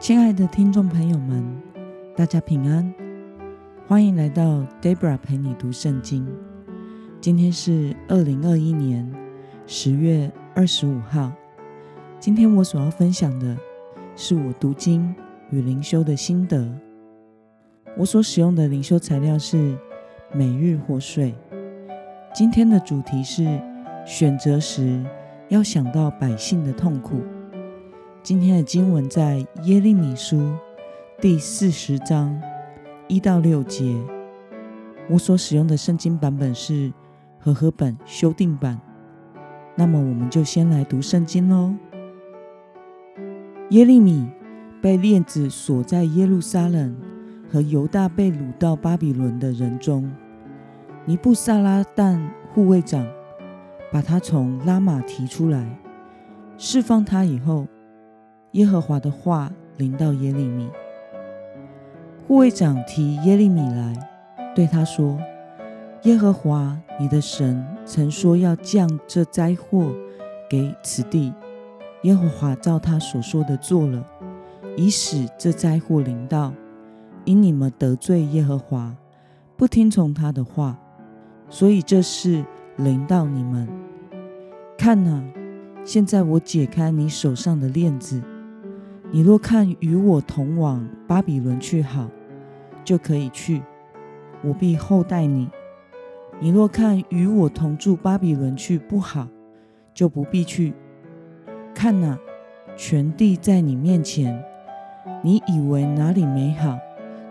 亲爱的听众朋友们，大家平安，欢迎来到 Debra 陪你读圣经。今天是二零二一年十月二十五号。今天我所要分享的是我读经与灵修的心得。我所使用的灵修材料是每日活水。今天的主题是选择时要想到百姓的痛苦。今天的经文在耶利米书第四十章一到六节。我所使用的圣经版本是和合本修订版。那么，我们就先来读圣经喽。耶利米被链子锁在耶路撒冷，和犹大被掳到巴比伦的人中，尼布撒拉旦护卫长把他从拉玛提出来，释放他以后。耶和华的话临到耶利米，护卫长提耶利米来，对他说：“耶和华你的神曾说要降这灾祸给此地，耶和华照他所说的做了，以使这灾祸临到，因你们得罪耶和华，不听从他的话，所以这事临到你们。看哪，现在我解开你手上的链子。”你若看与我同往巴比伦去好，就可以去，我必厚待你；你若看与我同住巴比伦去不好，就不必去。看哪，全地在你面前，你以为哪里美好，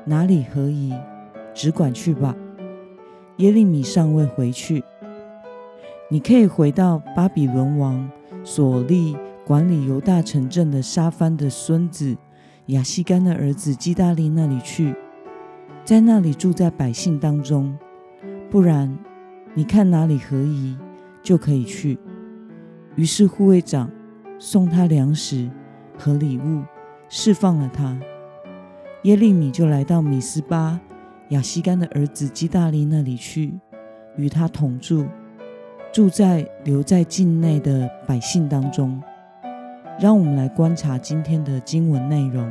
哪里合宜，只管去吧。耶利米尚未回去，你可以回到巴比伦王所立。管理犹大城镇的沙番的孙子亚西干的儿子基大利那里去，在那里住在百姓当中。不然，你看哪里合宜，就可以去。于是护卫长送他粮食和礼物，释放了他。耶利米就来到米斯巴亚西干的儿子基大利那里去，与他同住，住在留在境内的百姓当中。让我们来观察今天的经文内容。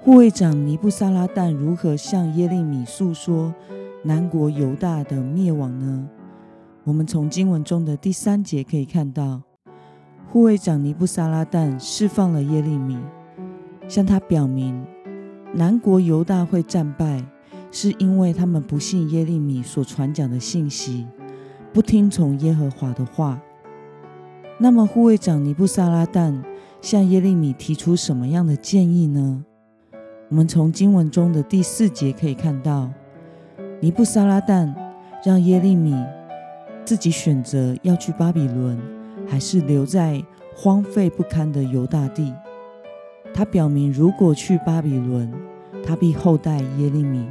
护卫长尼布撒拉旦如何向耶利米诉说南国犹大的灭亡呢？我们从经文中的第三节可以看到，护卫长尼布撒拉旦释放了耶利米，向他表明南国犹大会战败，是因为他们不信耶利米所传讲的信息，不听从耶和华的话。那么，护卫长尼布撒拉旦向耶利米提出什么样的建议呢？我们从经文中的第四节可以看到，尼布撒拉旦让耶利米自己选择要去巴比伦，还是留在荒废不堪的犹大地。他表明，如果去巴比伦，他必厚待耶利米。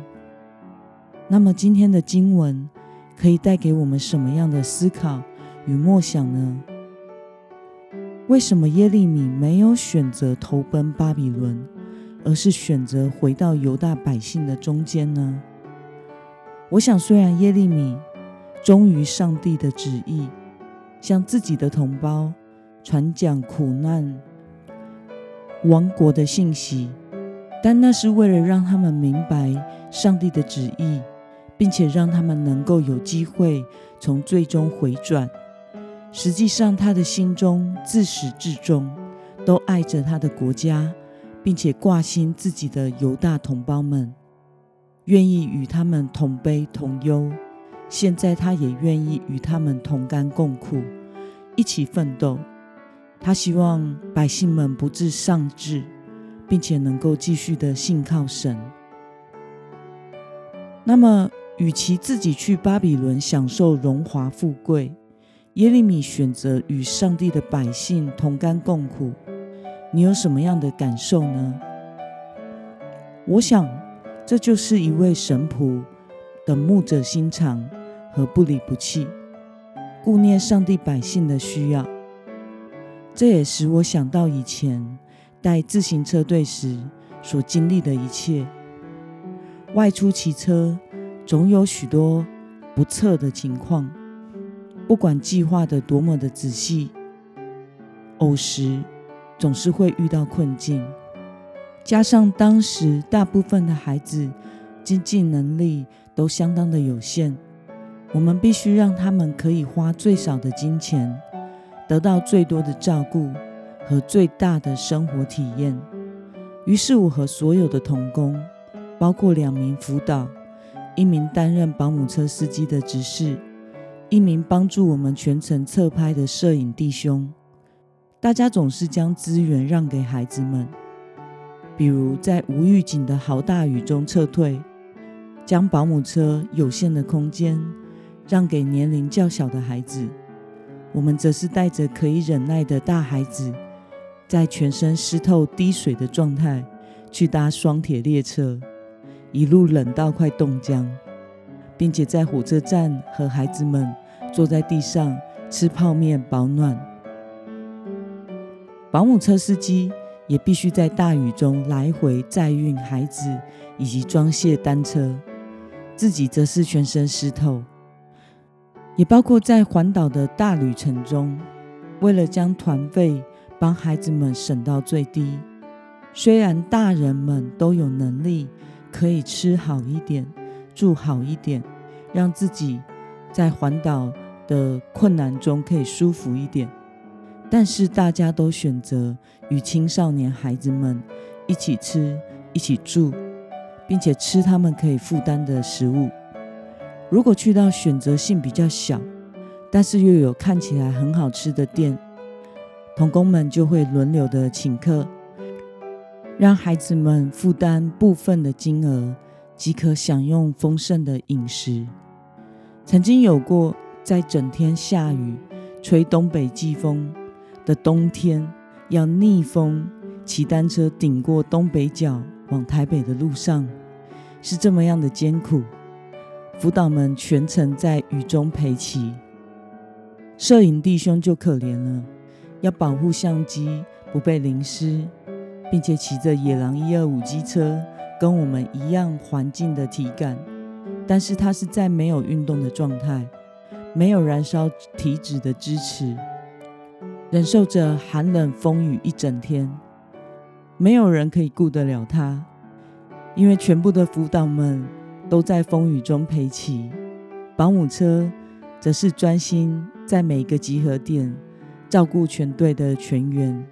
那么，今天的经文可以带给我们什么样的思考与默想呢？为什么耶利米没有选择投奔巴比伦，而是选择回到犹大百姓的中间呢？我想，虽然耶利米忠于上帝的旨意，向自己的同胞传讲苦难亡国的信息，但那是为了让他们明白上帝的旨意，并且让他们能够有机会从最终回转。实际上，他的心中自始至终都爱着他的国家，并且挂心自己的犹大同胞们，愿意与他们同悲同忧。现在，他也愿意与他们同甘共苦，一起奋斗。他希望百姓们不致丧志，并且能够继续的信靠神。那么，与其自己去巴比伦享受荣华富贵，耶利米选择与上帝的百姓同甘共苦，你有什么样的感受呢？我想，这就是一位神仆的牧者心肠和不离不弃，顾念上帝百姓的需要。这也使我想到以前带自行车队时所经历的一切。外出骑车，总有许多不测的情况。不管计划的多么的仔细、偶时，总是会遇到困境，加上当时大部分的孩子经济能力都相当的有限，我们必须让他们可以花最少的金钱，得到最多的照顾和最大的生活体验。于是，我和所有的童工，包括两名辅导、一名担任保姆车司机的执事。一名帮助我们全程侧拍的摄影弟兄，大家总是将资源让给孩子们，比如在无预警的豪大雨中撤退，将保姆车有限的空间让给年龄较小的孩子。我们则是带着可以忍耐的大孩子，在全身湿透滴水的状态去搭双铁列车，一路冷到快冻僵。并且在火车站和孩子们坐在地上吃泡面保暖。保姆车司机也必须在大雨中来回载运孩子以及装卸单车，自己则是全身湿透。也包括在环岛的大旅程中，为了将团费帮孩子们省到最低，虽然大人们都有能力可以吃好一点。住好一点，让自己在环岛的困难中可以舒服一点。但是大家都选择与青少年孩子们一起吃、一起住，并且吃他们可以负担的食物。如果去到选择性比较小，但是又有看起来很好吃的店，童工们就会轮流的请客，让孩子们负担部分的金额。即可享用丰盛的饮食。曾经有过在整天下雨、吹东北季风的冬天，要逆风骑单车顶过东北角往台北的路上，是这么样的艰苦。辅导们全程在雨中陪骑，摄影弟兄就可怜了，要保护相机不被淋湿，并且骑着野狼一二五机车。跟我们一样环境的体感，但是他是在没有运动的状态，没有燃烧体脂的支持，忍受着寒冷风雨一整天，没有人可以顾得了他，因为全部的辅导们都在风雨中陪骑，保姆车则是专心在每个集合点照顾全队的全员，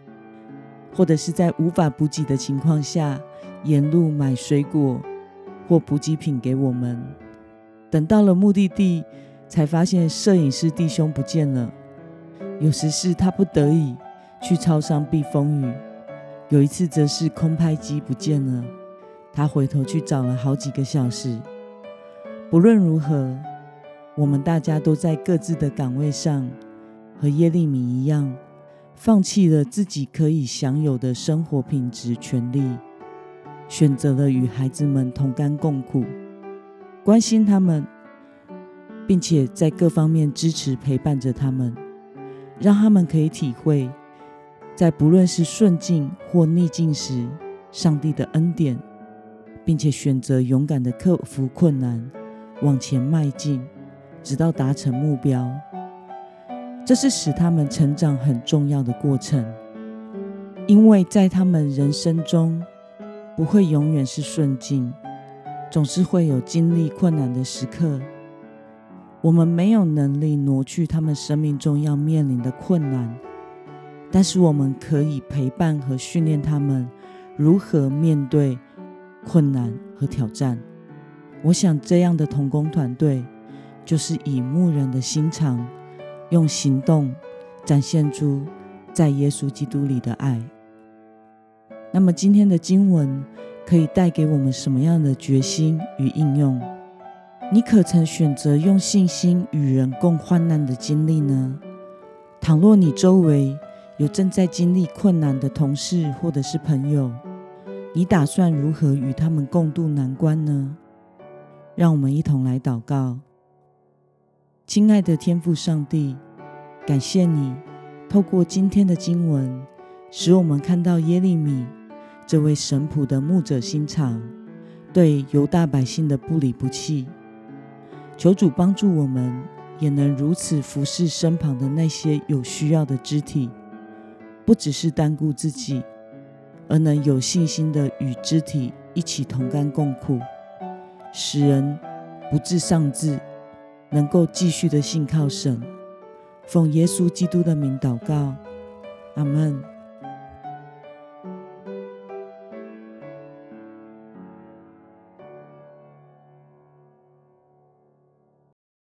或者是在无法补给的情况下。沿路买水果或补给品给我们，等到了目的地，才发现摄影师弟兄不见了。有时是他不得已去超商避风雨，有一次则是空拍机不见了，他回头去找了好几个小时。不论如何，我们大家都在各自的岗位上，和耶利米一样，放弃了自己可以享有的生活品质权利。选择了与孩子们同甘共苦，关心他们，并且在各方面支持陪伴着他们，让他们可以体会，在不论是顺境或逆境时，上帝的恩典，并且选择勇敢的克服困难，往前迈进，直到达成目标。这是使他们成长很重要的过程，因为在他们人生中。不会永远是顺境，总是会有经历困难的时刻。我们没有能力挪去他们生命中要面临的困难，但是我们可以陪伴和训练他们如何面对困难和挑战。我想，这样的童工团队就是以牧人的心肠，用行动展现出在耶稣基督里的爱。那么今天的经文可以带给我们什么样的决心与应用？你可曾选择用信心与人共患难的经历呢？倘若你周围有正在经历困难的同事或者是朋友，你打算如何与他们共度难关呢？让我们一同来祷告。亲爱的天父上帝，感谢你透过今天的经文，使我们看到耶利米。这位神仆的牧者心肠，对犹大百姓的不离不弃，求主帮助我们，也能如此服侍身旁的那些有需要的肢体，不只是单顾自己，而能有信心的与肢体一起同甘共苦，使人不自丧志，能够继续的信靠神。奉耶稣基督的名祷告，阿门。